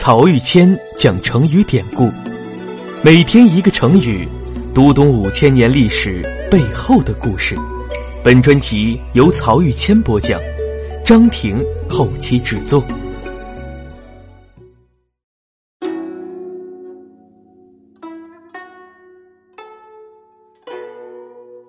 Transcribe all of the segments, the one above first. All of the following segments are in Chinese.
曹玉谦讲成语典故，每天一个成语，读懂五千年历史背后的故事。本专辑由曹玉谦播讲，张婷后期制作。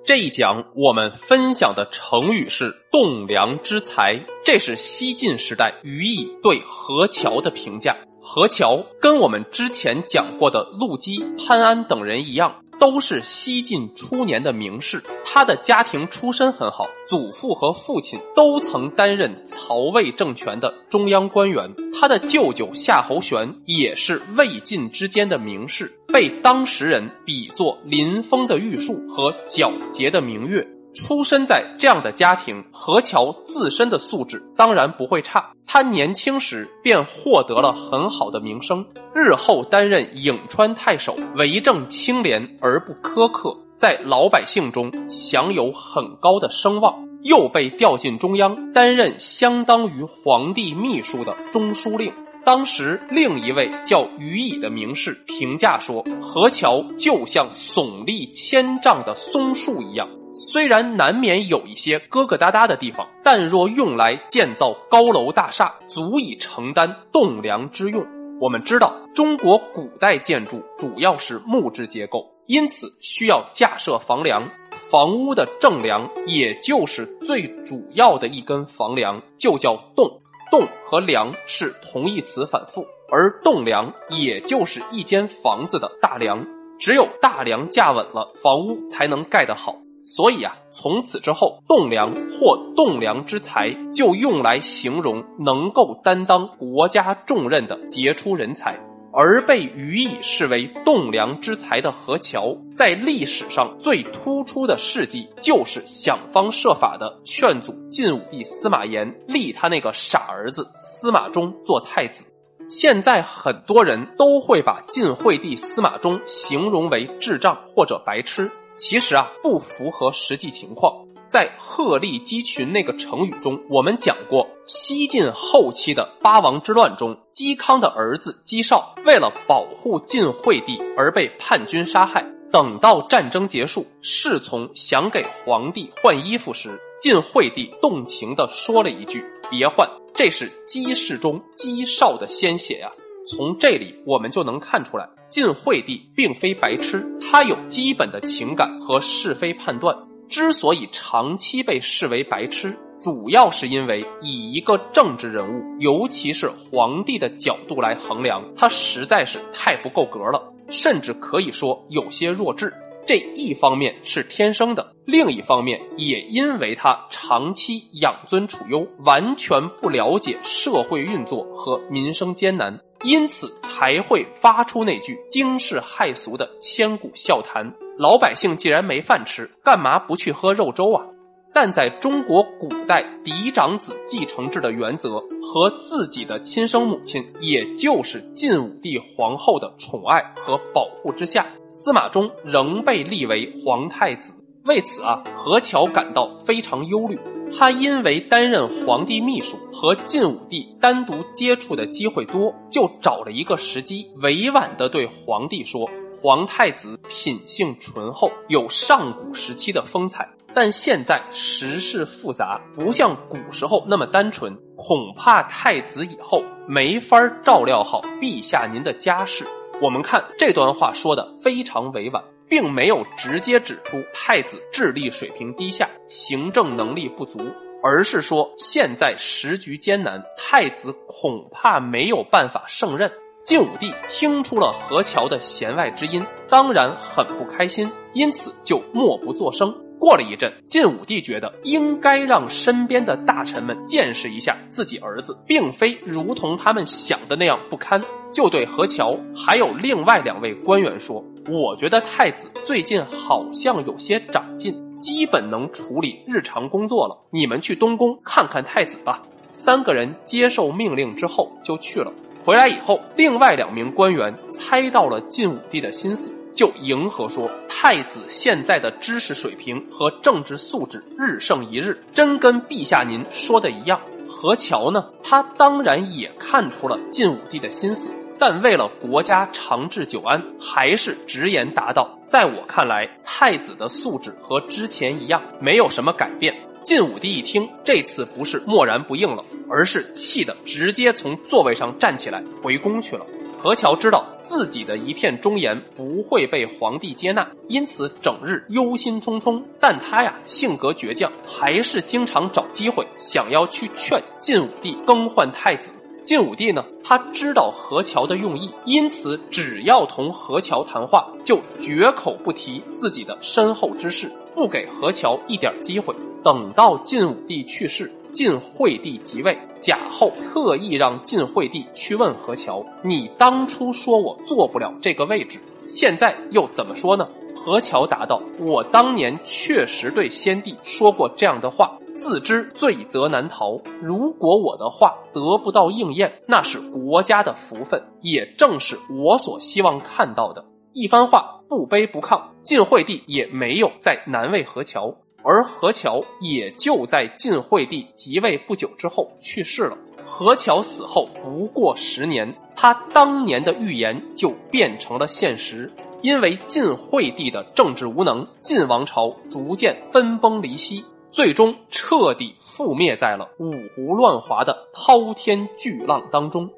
这一讲我们分享的成语是“栋梁之才”，这是西晋时代于毅对何乔的评价。何乔跟我们之前讲过的陆机、潘安等人一样。都是西晋初年的名士，他的家庭出身很好，祖父和父亲都曾担任曹魏政权的中央官员。他的舅舅夏侯玄也是魏晋之间的名士，被当时人比作临风的玉树和皎洁的明月。出身在这样的家庭，何乔自身的素质当然不会差。他年轻时便获得了很好的名声，日后担任颍川太守，为政清廉而不苛刻，在老百姓中享有很高的声望。又被调进中央，担任相当于皇帝秘书的中书令。当时另一位叫于乙的名士评价说：“何乔就像耸立千丈的松树一样。”虽然难免有一些疙疙瘩瘩的地方，但若用来建造高楼大厦，足以承担栋梁之用。我们知道，中国古代建筑主要是木质结构，因此需要架设房梁。房屋的正梁，也就是最主要的一根房梁，就叫栋。栋和梁是同义词反复，而栋梁也就是一间房子的大梁。只有大梁架稳了，房屋才能盖得好。所以啊，从此之后，栋梁或栋梁之才就用来形容能够担当国家重任的杰出人才。而被予以视为栋梁之才的何乔，在历史上最突出的事迹，就是想方设法的劝阻晋武帝司马炎立他那个傻儿子司马衷做太子。现在很多人都会把晋惠帝司马衷形容为智障或者白痴。其实啊，不符合实际情况。在鹤立鸡群那个成语中，我们讲过，西晋后期的八王之乱中，嵇康的儿子嵇绍为了保护晋惠帝而被叛军杀害。等到战争结束，侍从想给皇帝换衣服时，晋惠帝动情地说了一句：“别换，这是嵇氏中嵇绍的鲜血呀。”从这里我们就能看出来，晋惠帝并非白痴，他有基本的情感和是非判断。之所以长期被视为白痴，主要是因为以一个政治人物，尤其是皇帝的角度来衡量，他实在是太不够格了，甚至可以说有些弱智。这一方面是天生的，另一方面也因为他长期养尊处优，完全不了解社会运作和民生艰难，因此才会发出那句惊世骇俗的千古笑谈：老百姓既然没饭吃，干嘛不去喝肉粥啊？但在中国古代嫡长子继承制的原则和自己的亲生母亲，也就是晋武帝皇后的宠爱和保护之下，司马衷仍被立为皇太子。为此啊，何乔感到非常忧虑。他因为担任皇帝秘书和晋武帝单独接触的机会多，就找了一个时机，委婉地对皇帝说：“皇太子品性醇厚，有上古时期的风采。”但现在时事复杂，不像古时候那么单纯，恐怕太子以后没法照料好陛下您的家事。我们看这段话说的非常委婉，并没有直接指出太子智力水平低下、行政能力不足，而是说现在时局艰难，太子恐怕没有办法胜任。晋武帝听出了何乔的弦外之音，当然很不开心，因此就默不作声。过了一阵，晋武帝觉得应该让身边的大臣们见识一下自己儿子，并非如同他们想的那样不堪，就对何乔还有另外两位官员说：“我觉得太子最近好像有些长进，基本能处理日常工作了。你们去东宫看看太子吧。”三个人接受命令之后就去了。回来以后，另外两名官员猜到了晋武帝的心思。就迎合说，太子现在的知识水平和政治素质日胜一日，真跟陛下您说的一样。何乔呢？他当然也看出了晋武帝的心思，但为了国家长治久安，还是直言答道：“在我看来，太子的素质和之前一样，没有什么改变。”晋武帝一听，这次不是默然不应了，而是气得直接从座位上站起来回宫去了。何乔知道自己的一片忠言不会被皇帝接纳，因此整日忧心忡忡。但他呀性格倔强，还是经常找机会想要去劝晋武帝更换太子。晋武帝呢，他知道何乔的用意，因此只要同何乔谈话，就绝口不提自己的身后之事，不给何乔一点机会。等到晋武帝去世。晋惠帝即位，贾后特意让晋惠帝去问何乔：“你当初说我做不了这个位置，现在又怎么说呢？”何乔答道：“我当年确实对先帝说过这样的话，自知罪责难逃。如果我的话得不到应验，那是国家的福分，也正是我所希望看到的。”一番话不卑不亢，晋惠帝也没有再难为何乔。而何乔也就在晋惠帝即位不久之后去世了。何乔死后不过十年，他当年的预言就变成了现实。因为晋惠帝的政治无能，晋王朝逐渐分崩离析，最终彻底覆灭在了五胡乱华的滔天巨浪当中。